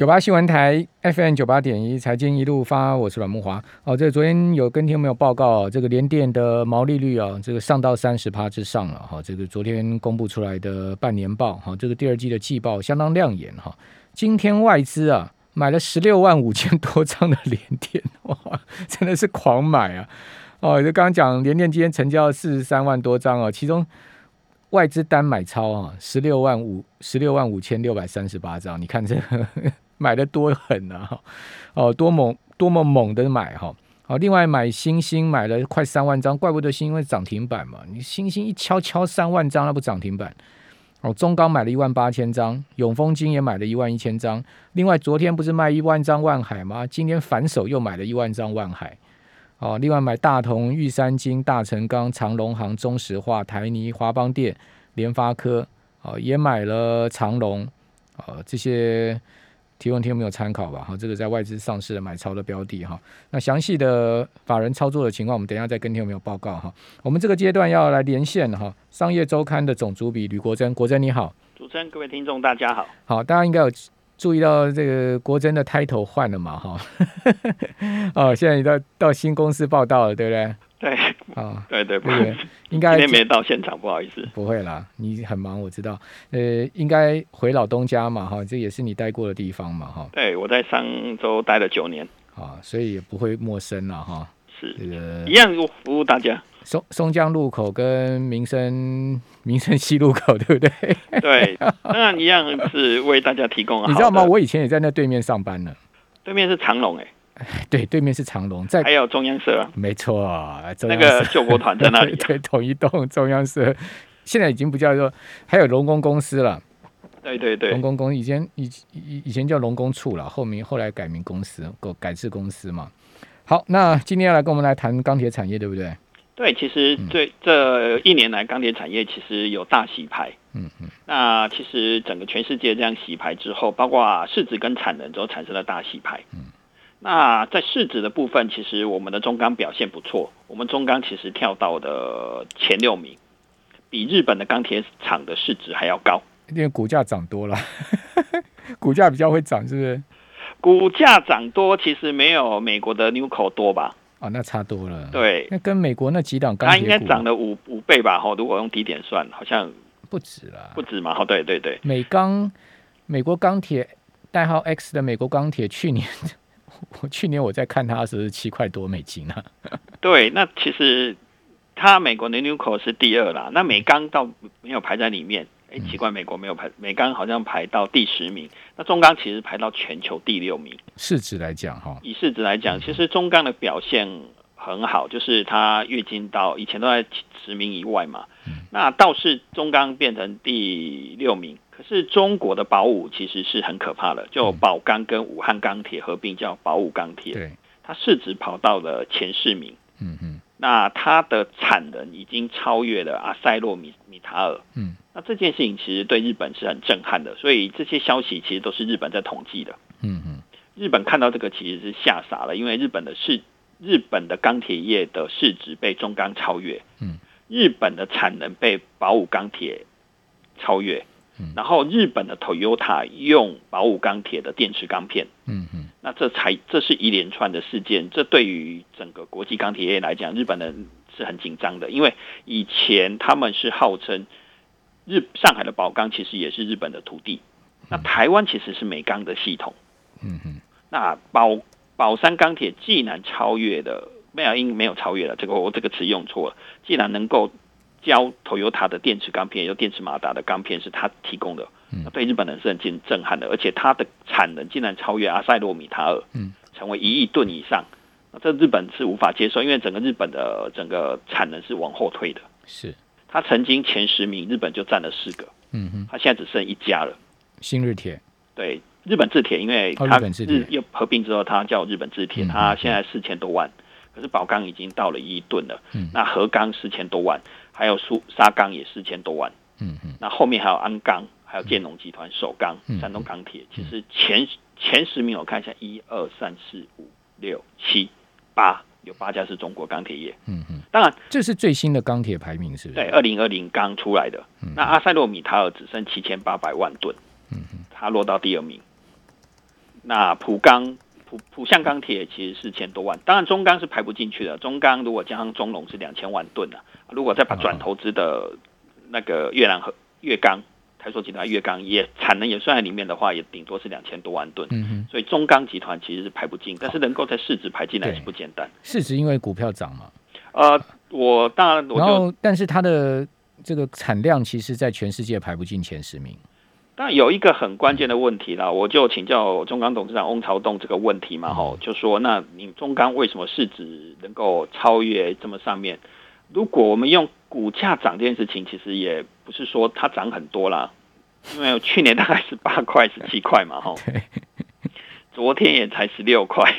九八新闻台 FM 九八点一，财经一路发，我是阮木华。哦，这个昨天有跟听众朋友报告，这个联电的毛利率啊，这个上到三十趴之上了哈。这个昨天公布出来的半年报哈，这个第二季的季报相当亮眼哈。今天外资啊买了十六万五千多张的联电，哇，真的是狂买啊！哦，就刚刚讲联电今天成交四十三万多张哦，其中。外资单买超啊，十六万五十六万五千六百三十八张，你看这个买的多狠啊！哦，多猛，多么猛的买哈！好，另外买星星买了快三万张，怪不得星因为涨停板嘛，你星星一敲敲三万张，那不涨停板？哦，中钢买了一万八千张，永丰金也买了一万一千张，另外昨天不是卖一万张万海吗？今天反手又买了一万张万海。哦，另外买大同、玉山金、大成钢、长隆行、中石化、台泥、华邦电、联发科，哦，也买了长隆，哦，这些提问听有没有参考吧？哈，这个在外资上市的买超的标的哈。那详细的法人操作的情况，我们等一下再跟听有没有报告哈。我们这个阶段要来连线哈，商业周刊的总主笔吕国珍，国珍你好，主持人各位听众大家好，好，大家应该有。注意到这个国珍的 title 换了嘛？哈，哦，现在你到到新公司报道了，对不对？对，啊，对对不对，应该今天没到现场，不好意思。不会啦，你很忙，我知道。呃，应该回老东家嘛？哈，这也是你待过的地方嘛？哈，对，我在上周待了九年，啊，所以也不会陌生了哈。是这个一样服务大家。松松江路口跟民生民生西路口，对不对？对，当然一样是为大家提供。你知道吗？我以前也在那对面上班呢。对面是长隆哎，对，对面是长隆，在还有中央社，没错，那个救国团在那里，对，同一栋中央社，现在已经不叫做，还有龙工公司了。对对对，龙工公以前以以以前叫龙工处了，后面后来改名公司，改改制公司嘛。好，那今天要来跟我们来谈钢铁产业，对不对？对，其实这这一年来，钢铁产业其实有大洗牌。嗯嗯。那其实整个全世界这样洗牌之后，包括市值跟产能都产生了大洗牌。嗯。那在市值的部分，其实我们的中钢表现不错。我们中钢其实跳到的前六名，比日本的钢铁厂的市值还要高。因为股价涨多了，股价比较会涨，是不是？股价涨多，其实没有美国的 Newco 多吧？哦，那差多了。对，那跟美国那几档钢铁它应该涨了五五倍吧？哈，如果用低点算，好像不止了，不止嘛？哈，对对对。美钢，美国钢铁代号 X 的美国钢铁，去年我去年我在看它时是七块多美金啊。对，那其实它美国的 Newco 是第二啦，那美钢倒没有排在里面。哎，奇怪，美国没有排，美钢好像排到第十名，那中钢其实排到全球第六名。市值来讲，哈，以市值来讲，其实中钢的表现很好，就是它月经到以前都在十名以外嘛。那倒是中钢变成第六名，可是中国的宝武其实是很可怕的，就宝钢跟武汉钢铁合并叫宝武钢铁，对，它市值跑到了前四名。嗯嗯。那它的产能已经超越了阿塞洛米米塔尔。嗯。那这件事情其实对日本是很震撼的，所以这些消息其实都是日本在统计的。嗯嗯，日本看到这个其实是吓傻了，因为日本的市日本的钢铁业的市值被中钢超越，嗯，日本的产能被宝武钢铁超越，嗯，然后日本的 Toyota 用宝武钢铁的电池钢片，嗯嗯，那这才这是一连串的事件，这对于整个国际钢铁业来讲，日本人是很紧张的，因为以前他们是号称。日上海的宝钢其实也是日本的土地，那台湾其实是美钢的系统。嗯嗯，那宝宝山钢铁既然超越了没有因没有超越了，这个我这个词用错了。既然能够交 Toyota 的电池钢片，也有电池马达的钢片是他提供的，那对日本人是很震震撼的。而且它的产能竟然超越阿塞洛米塔尔，嗯，成为一亿吨以上，那这日本是无法接受，因为整个日本的整个产能是往后退的。是。他曾经前十名，日本就占了四个。嗯哼，他现在只剩一家了。新日铁对日本制铁，因为它日又合并之后，它叫日本制铁，它现在四千多万。可是宝钢已经到了一亿吨了。嗯，那和钢四千多万，还有苏沙钢也四千多万。嗯嗯，那后面还有鞍钢，还有建农集团、首钢、山东钢铁。其实前前十名我看一下，一二三四五六七八。有八家是中国钢铁业，嗯嗯，当然这是最新的钢铁排名，是不是？对，二零二零刚出来的。那阿塞洛米塔尔只剩七千八百万吨，嗯嗯，它落到第二名。那浦钢、浦浦项钢铁其实四千多万，当然中钢是排不进去的。中钢如果加上中龙是两千万吨啊，如果再把转投资的那个越南和越钢。台塑集团越钢也产能也算在里面的话，也顶多是两千多万吨。嗯哼，所以中钢集团其实是排不进，但是能够在市值排进来是不简单。市值因为股票涨嘛？呃，我当然，然后但是它的这个产量其实，在全世界排不进前十名。但有一个很关键的问题啦，我就请教中钢董事长翁朝栋这个问题嘛，吼，就说那你中钢为什么市值能够超越这么上面？如果我们用股价涨这件事情，其实也不是说它涨很多啦，因为去年大概是八块、十七块嘛，哈。昨天也才十六块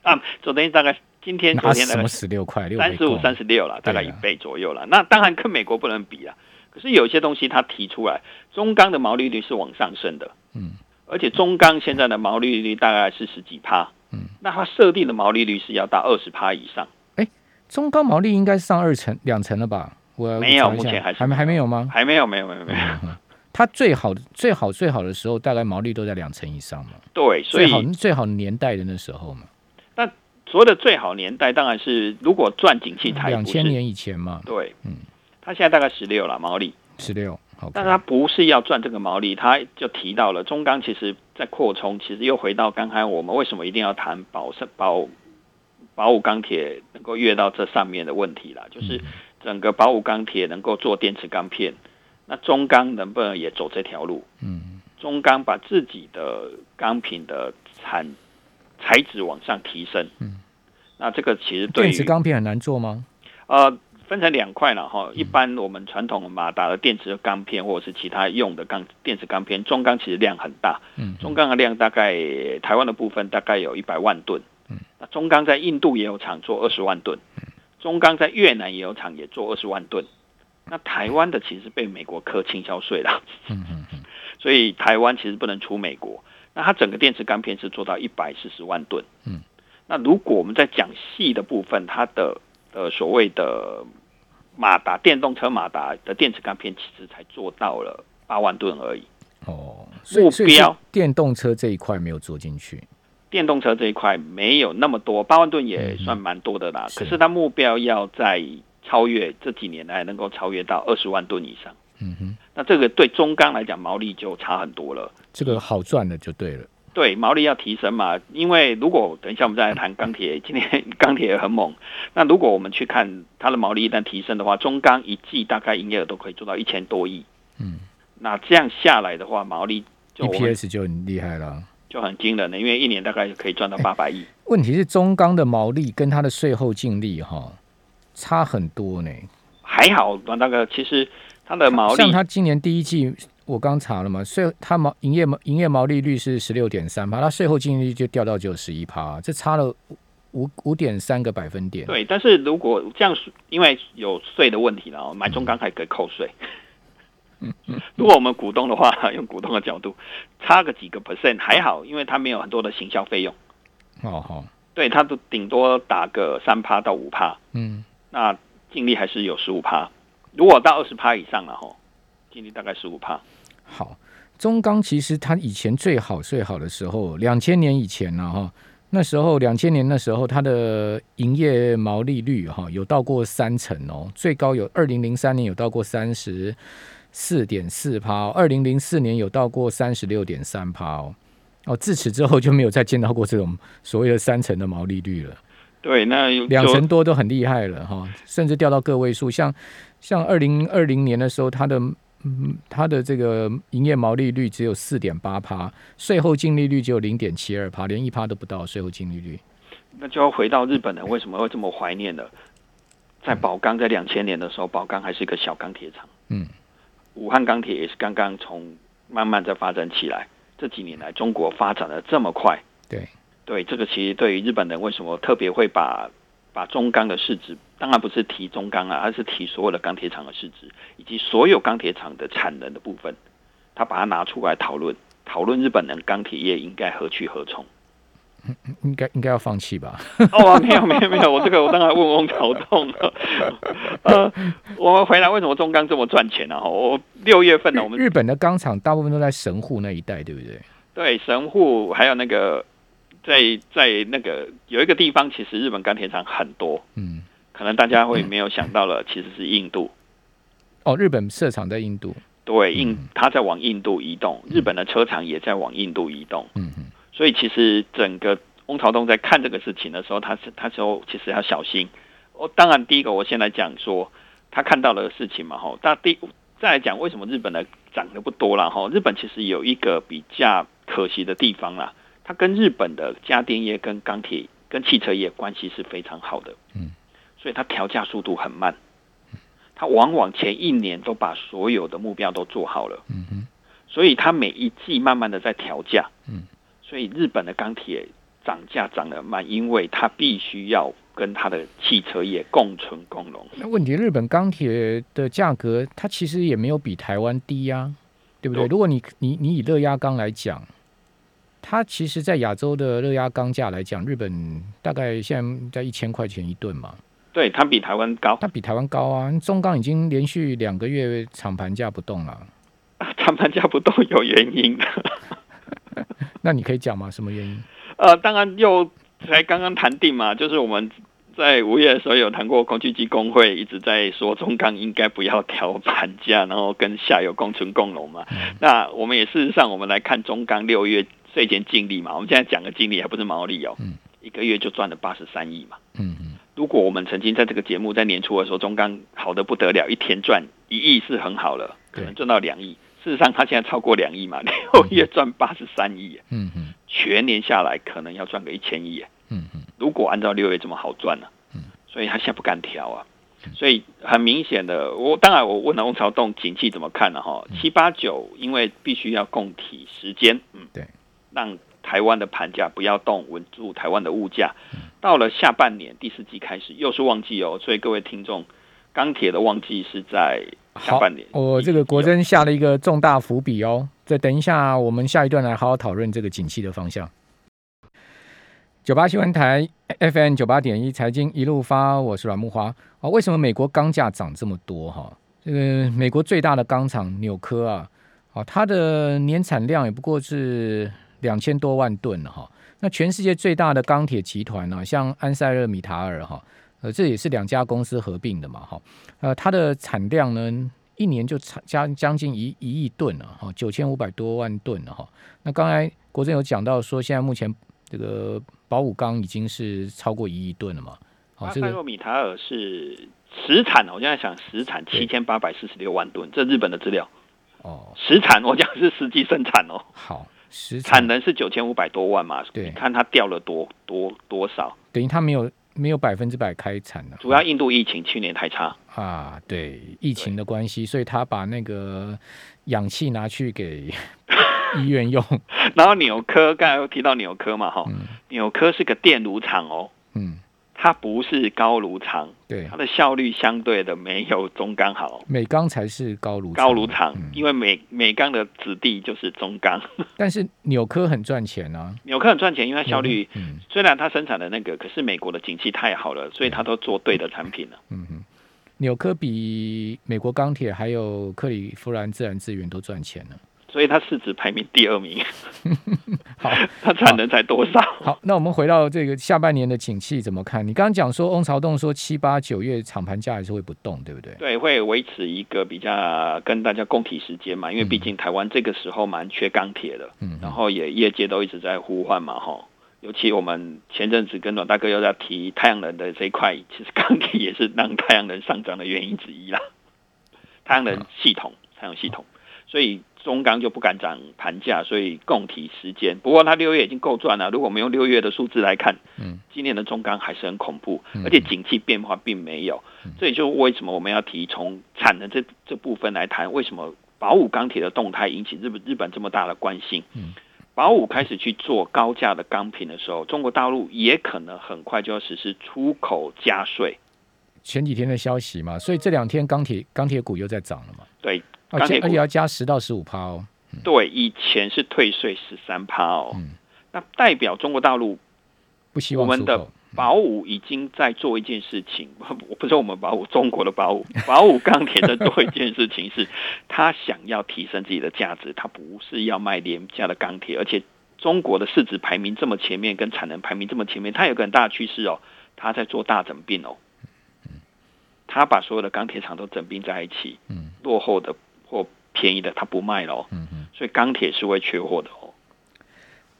啊，昨天大概今天、昨天大概十六块，三十五、三十六了，大概一倍左右了。那当然跟美国不能比啊。可是有些东西它提出来，中钢的毛利率是往上升的，嗯，而且中钢现在的毛利率大概是十几趴，嗯，那它设定的毛利率是要到二十趴以上。哎中高毛利应该是上二成两成了吧？我没有，目前还还没还没有吗？还没有，没有，没有，没有。它最好最好最好的时候，大概毛利都在两成以上嘛。对，最好最好年代的那时候嘛。那所谓的最好年代，当然是如果赚景气台两千年以前嘛。对，嗯，它现在大概十六了毛利，十六。但是它不是要赚这个毛利，它就提到了中钢其实在扩充，其实又回到刚才我们为什么一定要谈保生保。宝武钢铁能够越到这上面的问题啦，就是整个宝武钢铁能够做电池钢片，那中钢能不能也走这条路？嗯，中钢把自己的钢品的产材质往上提升，嗯，那这个其实对电池钢片很难做吗？呃，分成两块了哈，一般我们传统马达的电池钢片或者是其他用的钢电池钢片，中钢其实量很大，嗯，中钢的量大概台湾的部分大概有一百万吨。那中钢在印度也有厂做二十万吨，中钢在越南也有厂也做二十万吨。那台湾的其实被美国课倾销税了，所以台湾其实不能出美国。那它整个电池钢片是做到一百四十万吨。嗯，那如果我们在讲细的部分，它的呃所谓的马达电动车马达的电池钢片，其实才做到了八万吨而已。哦，目标电动车这一块没有做进去。电动车这一块没有那么多，八万吨也算蛮多的啦。可是它目标要在超越这几年来能够超越到二十万吨以上。嗯哼，那这个对中钢来讲毛利就差很多了。这个好赚的就对了。对，毛利要提升嘛，因为如果等一下我们再来谈钢铁，今天 钢铁也很猛。那如果我们去看它的毛利一旦提升的话，中钢一季大概营业额都可以做到一千多亿。嗯，那这样下来的话，毛利 EPS 就很厉害了。就很惊人的，因为一年大概可以赚到八百亿。问题是中钢的毛利跟它的税后净利哈差很多呢。还好，那个其实它的毛利，像它今年第一季我刚查了嘛，税它毛营业毛营业毛利率是十六点三趴，它税后净利率就掉到只有十一趴，这差了五五点三个百分点。对，但是如果这样，因为有税的问题了，买中钢还可以扣税。如果我们股东的话，用股东的角度，差个几个 percent 还好，因为它没有很多的行销费用。哦好，对，它都顶多打个三趴到五趴。嗯，那净利还是有十五趴。如果到二十趴以上了哈，净利大概十五趴。好，中钢其实它以前最好最好的时候，两千年以前呢哈，那时候两千年那时候它的营业毛利率哈有到过三成哦，最高有二零零三年有到过三十。四点四趴，二零零四年有到过三十六点三趴哦，哦，自此之后就没有再见到过这种所谓的三成的毛利率了。对，那两成多都很厉害了哈，甚至掉到个位数。像像二零二零年的时候，它的嗯，它的这个营业毛利率只有四点八趴，税后净利率只有零点七二趴，连一趴都不到税后净利率。那就要回到日本人为什么会这么怀念了？在宝钢在两千年的时候，宝钢还是一个小钢铁厂。嗯。武汉钢铁也是刚刚从慢慢在发展起来，这几年来中国发展的这么快，对对，这个其实对于日本人为什么特别会把把中钢的市值，当然不是提中钢啊，而是提所有的钢铁厂的市值，以及所有钢铁厂的产能的部分，他把它拿出来讨论，讨论日本人钢铁业应该何去何从。应该应该要放弃吧？哦，没有没有没有，我这个我当然问翁朝痛了。呃，我们回来为什么中钢这么赚钱呢？我六月份呢，我们日本的钢厂大部分都在神户那一带，对不对？对，神户还有那个在在那个有一个地方，其实日本钢铁厂很多，嗯，可能大家会没有想到了，其实是印度。哦，日本设厂在印度，对，印他在往印度移动，日本的车厂也在往印度移动，嗯嗯，所以其实整个翁朝东在看这个事情的时候，他是他说其实要小心。哦，当然第一个我先来讲说他看到的事情嘛，哈，但第再来讲为什么日本的涨得不多了，哈，日本其实有一个比较可惜的地方啦，它跟日本的家电业、跟钢铁、跟汽车业关系是非常好的，嗯，所以它调价速度很慢。它往往前一年都把所有的目标都做好了，嗯哼，所以它每一季慢慢的在调价，嗯，所以日本的钢铁涨价涨得慢，因为它必须要跟它的汽车业共存共荣。那问题，日本钢铁的价格它其实也没有比台湾低呀，对不对？如果你你你以热压钢来讲，它其实在亚洲的热压钢价来讲，日本大概现在在一千块钱一吨嘛。对，它比台湾高，它比台湾高啊！中钢已经连续两个月厂盘价不动了，厂盘价不动有原因的。那你可以讲吗？什么原因？呃，当然又才刚刚谈定嘛，就是我们在五月的时候有谈过，工具机工会一直在说中钢应该不要调盘价，然后跟下游共存共荣嘛。那我们也事实上，我们来看中钢六月税前净利嘛，我们现在讲的净利还不是毛利哦，嗯。一个月就赚了八十三亿嘛。嗯嗯。如果我们曾经在这个节目在年初的时候，中钢好的不得了，一天赚一亿是很好了，可能赚到两亿。事实上，它现在超过两亿嘛，六月赚八十三亿，嗯嗯，全年下来可能要赚个一千亿，嗯嗯。如果按照六月这么好赚呢，嗯，所以他现在不敢调啊，所以很明显的，我当然我问了翁朝栋景气怎么看了哈，七八九因为必须要供体时间，嗯，对，让台湾的盘价不要动，稳住台湾的物价。到了下半年第四季开始又是旺季哦，所以各位听众，钢铁的旺季是在下半年。我这个国珍下了一个重大伏笔哦，再等一下，我们下一段来好好讨论这个景气的方向。九八新闻台 FM 九八点一财经一路发，我是阮木花啊。为什么美国钢价涨这么多哈？这个美国最大的钢厂纽科啊，啊，它的年产量也不过是两千多万吨了哈。那全世界最大的钢铁集团呢，像安塞勒米塔尔哈，呃，这也是两家公司合并的嘛，哈，呃，它的产量呢，一年就产将将近一一亿吨了，哈，九千五百多万吨了，哈。那刚才国政有讲到说，现在目前这个宝武钢已经是超过一亿吨了嘛，安塞勒米塔尔是实产，我现在想实产七千八百四十六万吨，这日本的资料，哦，实产我讲是实际生产哦，好。产能是九千五百多万嘛？对，看它掉了多多多少，等于它没有没有百分之百开产的。主要印度疫情去年太差啊，对疫情的关系，所以他把那个氧气拿去给 医院用。然后纽科刚才又提到纽科嘛，哈，纽科是个电炉厂哦，嗯。它不是高炉厂，对它的效率相对的没有中钢好。美钢才是高炉高炉厂，因为美美钢的子弟就是中钢。但是纽科很赚钱啊，纽科很赚钱，因为它效率虽然它生产的那个，可是美国的景气太好了，所以它都做对的产品了。嗯哼，纽科比美国钢铁还有克里夫兰自然资源都赚钱呢。所以它市值排名第二名，好，它产能才多少？好，那我们回到这个下半年的景气怎么看？你刚刚讲说，翁朝栋说七八九月厂盘价还是会不动，对不对？对，会维持一个比较跟大家供体时间嘛，因为毕竟台湾这个时候蛮缺钢铁的，嗯，然后也业界都一直在呼唤嘛，哈，尤其我们前阵子跟阮大哥又在提太阳能的这一块，其实钢铁也是让太阳能上涨的原因之一啦，太阳能系统，太阳系统，所以。中钢就不敢涨盘价，所以供体时间。不过它六月已经够赚了。如果我们用六月的数字来看，嗯，今年的中钢还是很恐怖，而且景气变化并没有。这也就为什么我们要提从产能这这部分来谈，为什么宝武钢铁的动态引起日本日本这么大的关心？嗯，宝武开始去做高价的钢品的时候，中国大陆也可能很快就要实施出口加税。前几天的消息嘛，所以这两天钢铁钢铁股又在涨了嘛？对。而且要加十到十五趴哦。对，以前是退税十三趴哦。嗯，那代表中国大陆不希望我们的保五已经在做一件事情，我不是我们保五，中国的保五，保五钢铁在做一件事情，是他想要提升自己的价值，他不是要卖廉价的钢铁，而且中国的市值排名这么前面，跟产能排名这么前面，它有个很大的趋势哦，他在做大整并哦，他把所有的钢铁厂都整并在一起，嗯，落后的或便宜的他不卖了，嗯嗯，所以钢铁是会缺货的哦。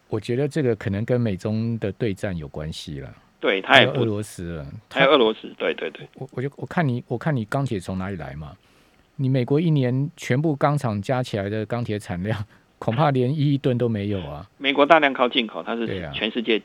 我觉得这个可能跟美中的对战有关系了。对，他也俄罗斯了，还有俄罗斯，对对对。我我就我看你，我看你钢铁从哪里来嘛？你美国一年全部钢厂加起来的钢铁产量，恐怕连一亿吨都没有啊。美国大量靠进口，它是全世界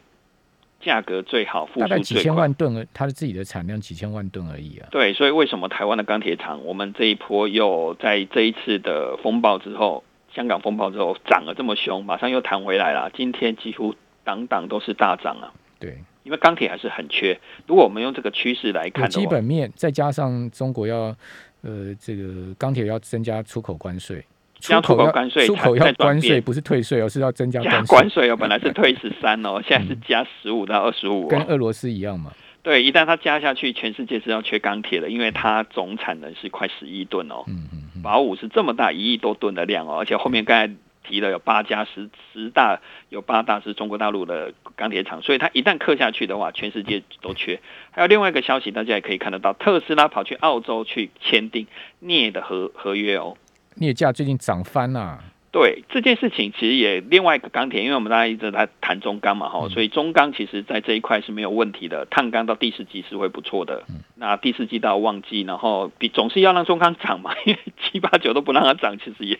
价格最好、大概几千万吨，它的自己的产量几千万吨而已啊。对，所以为什么台湾的钢铁厂，我们这一波又在这一次的风暴之后，香港风暴之后涨了这么凶，马上又弹回来了。今天几乎档档都是大涨啊。对。因为钢铁还是很缺，如果我们用这个趋势来看，基本面再加上中国要呃这个钢铁要增加出口关税，出口关税，出口要关税不是退税，而是要增加关税哦。本来是退十三哦，现在是加十五到二十五，跟俄罗斯一样嘛。对，一旦它加下去，全世界是要缺钢铁的，因为它总产能是快十亿吨哦。嗯嗯，宝五是这么大一亿多吨的量哦，而且后面刚才。提了有八家十十大有八大是中国大陆的钢铁厂，所以它一旦刻下去的话，全世界都缺。还有另外一个消息，大家也可以看得到，特斯拉跑去澳洲去签订镍的合合约哦。镍价最近涨翻了。对这件事情，其实也另外一个钢铁，因为我们大家一直在谈中钢嘛，哈，所以中钢其实在这一块是没有问题的。碳钢到第四季是会不错的。那第四季到旺季，然后比总是要让中钢涨嘛，因为七八九都不让它涨，其实也。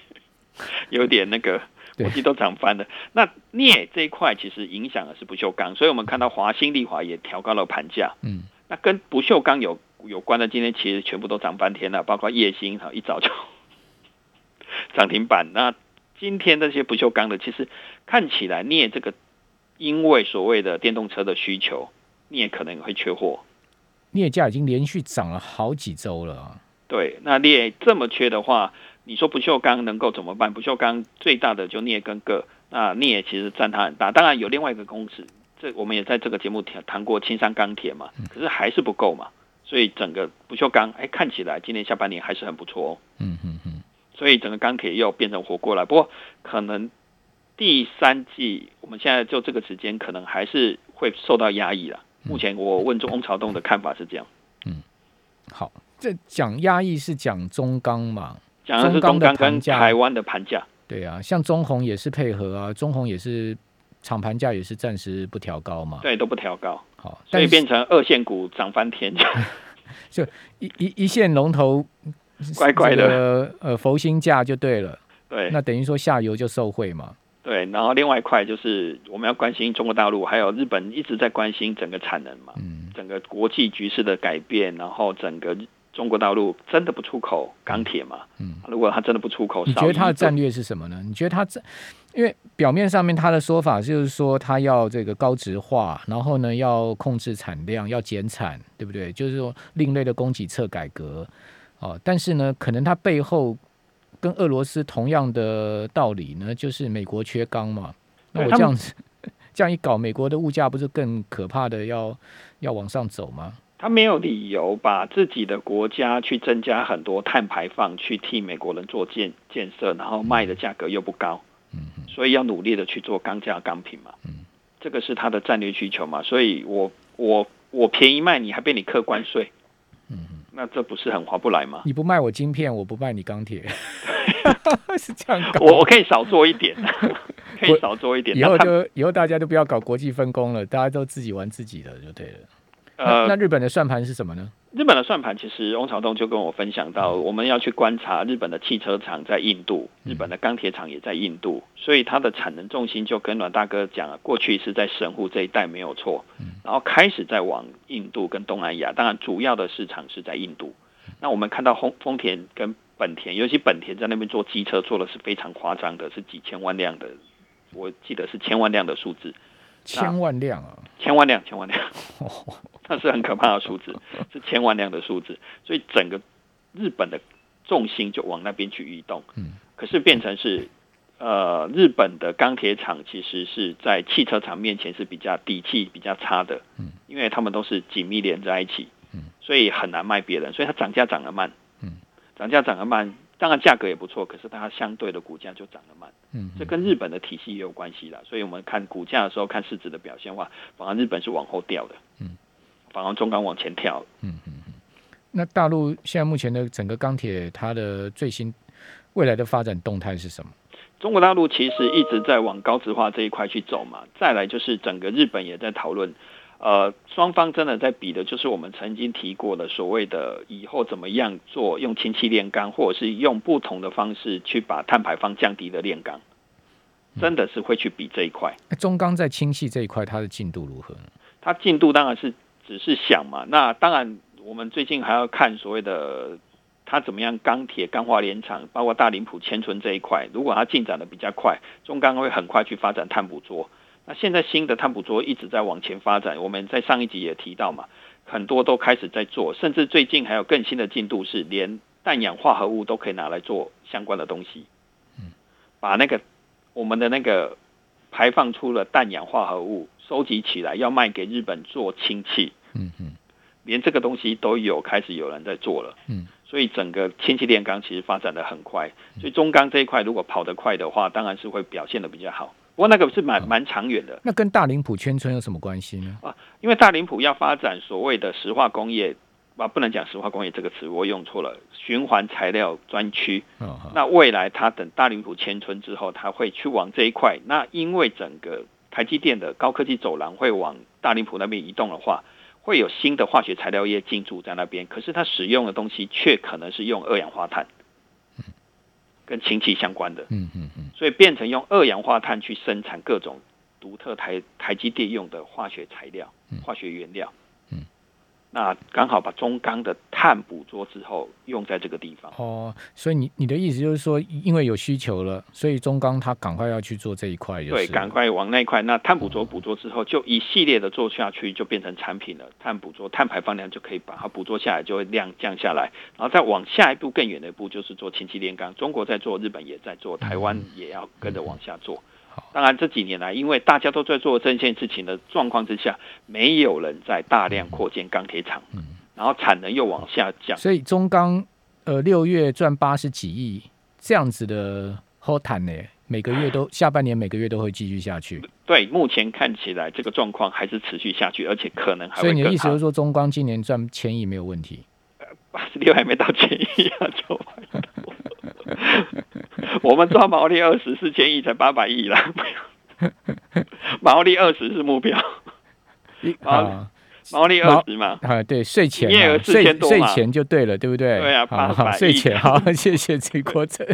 有点那个，国际都涨翻了。那镍这一块其实影响的是不锈钢，所以我们看到华兴利华也调高了盘价。嗯，那跟不锈钢有有关的，今天其实全部都涨翻天了，包括叶星哈，一早就涨停板。那今天这些不锈钢的，其实看起来镍这个，因为所谓的电动车的需求，镍可能会缺货。镍价已经连续涨了好几周了啊。对，那镍这么缺的话。你说不锈钢能够怎么办？不锈钢最大的就镍跟铬，那镍其实占它很大。当然有另外一个公司，这我们也在这个节目谈谈过青山钢铁嘛，可是还是不够嘛。所以整个不锈钢，哎，看起来今年下半年还是很不错哦。嗯嗯嗯。所以整个钢铁又变成活过来，不过可能第三季，我们现在就这个时间，可能还是会受到压抑了。目前我问中翁朝东的看法是这样。嗯，好，这讲压抑是讲中钢嘛？讲的是中钢跟台湾的盘价，对啊，像中红也是配合啊，中红也是厂盘价也是暂时不调高嘛，对，都不调高，好，所以变成二线股涨翻天，就一一一线龙头怪怪的，呃，佛心价就对了，对，那等于说下游就受贿嘛，对，然后另外一块就是我们要关心中国大陆，还有日本一直在关心整个产能嘛，嗯，整个国际局势的改变，然后整个。中国大陆真的不出口钢铁嘛？嗯，如果他真的不出口，你觉得他的战略是什么呢？你觉得他这，因为表面上面他的说法就是说他要这个高值化，然后呢要控制产量，要减产，对不对？就是说另类的供给侧改革哦。但是呢，可能它背后跟俄罗斯同样的道理呢，就是美国缺钢嘛。那我这样子 这样一搞，美国的物价不是更可怕的要要往上走吗？他没有理由把自己的国家去增加很多碳排放，去替美国人做建建设，然后卖的价格又不高，嗯，所以要努力的去做钢价钢品嘛，嗯，这个是他的战略需求嘛，所以我我我便宜卖你还被你课关税，嗯，那这不是很划不来吗？你不卖我晶片，我不卖你钢铁，是这样搞，我我可以少做一点，可以少做一点，以后就以后大家都不要搞国际分工了，大家都自己玩自己的就对了。呃，那日本的算盘是什么呢？日本的算盘其实翁朝东就跟我分享到，我们要去观察日本的汽车厂在印度，日本的钢铁厂也在印度，所以它的产能重心就跟阮大哥讲了，过去是在神户这一带没有错，然后开始在往印度跟东南亚，当然主要的市场是在印度。那我们看到丰丰田跟本田，尤其本田在那边做机车做的是非常夸张的，是几千万辆的，我记得是千万辆的数字。千万辆啊！千万辆，千万辆，那是很可怕的数字，是千万辆的数字。所以整个日本的重心就往那边去移动。嗯，可是变成是呃，日本的钢铁厂其实是在汽车厂面前是比较底气比较差的。嗯，因因为他们都是紧密连在一起，嗯，所以很难卖别人，所以它涨价涨得慢，嗯，涨价涨得慢，当然价格也不错，可是它相对的股价就涨得慢，嗯，这跟日本的体系也有关系啦。所以我们看股价的时候，看市值的表现的话，反而日本是往后掉的，嗯，反而中钢往前跳，嗯嗯嗯。那大陆现在目前的整个钢铁，它的最新未来的发展动态是什么？中国大陆其实一直在往高值化这一块去走嘛。再来就是整个日本也在讨论，呃，双方真的在比的就是我们曾经提过的所谓的以后怎么样做用氢气炼钢，或者是用不同的方式去把碳排放降低的炼钢，真的是会去比这一块。中钢在氢气这一块，它的进度如何呢？它进度当然是只是想嘛。那当然，我们最近还要看所谓的。它怎么样？钢铁、钢化联厂，包括大林浦、千村这一块，如果它进展的比较快，中钢会很快去发展碳捕捉。那现在新的碳捕捉一直在往前发展，我们在上一集也提到嘛，很多都开始在做，甚至最近还有更新的进度是连氮氧化合物都可以拿来做相关的东西。嗯，把那个我们的那个排放出了氮氧化合物收集起来，要卖给日本做氢气。嗯嗯，连这个东西都有开始有人在做了。嗯。所以整个氢气炼钢其实发展的很快，所以中钢这一块如果跑得快的话，当然是会表现的比较好。不过那个是蛮蛮长远的。那跟大林浦圈村有什么关系呢？啊，因为大林浦要发展所谓的石化工业，啊，不能讲石化工业这个词，我用错了，循环材料专区。那未来它等大林浦迁村之后，它会去往这一块。那因为整个台积电的高科技走廊会往大林浦那边移动的话。会有新的化学材料业进驻在那边，可是它使用的东西却可能是用二氧化碳，跟氢气相关的，嗯嗯嗯，所以变成用二氧化碳去生产各种独特台台积电用的化学材料、化学原料。那刚好把中钢的碳捕捉之后用在这个地方哦，所以你你的意思就是说，因为有需求了，所以中钢它赶快要去做这一块，对，赶快往那一块。那碳捕捉捕捉之后，就一系列的做下去，就变成产品了。碳捕捉碳排放量就可以把它捕捉下来，就会量降下来，然后再往下一步更远的一步，就是做氢气炼钢。中国在做，日本也在做，台湾也要跟着往下做。当然，这几年来，因为大家都在做这件事情的状况之下，没有人在大量扩建钢铁厂，嗯，然后产能又往下降，所以中钢呃六月赚八十几亿这样子的后谈呢，每个月都下半年每个月都会继续下去。对，目前看起来这个状况还是持续下去，而且可能还会。所以你的意思就是说，中钢今年赚千亿没有问题？八十六还没到千亿啊，就。我们抓毛利二十四千亿才八百亿啦，毛利二十是目标，毛毛利二十嘛，啊对，税前税税前就对了，对不对？对啊，好税前好，谢谢崔国成。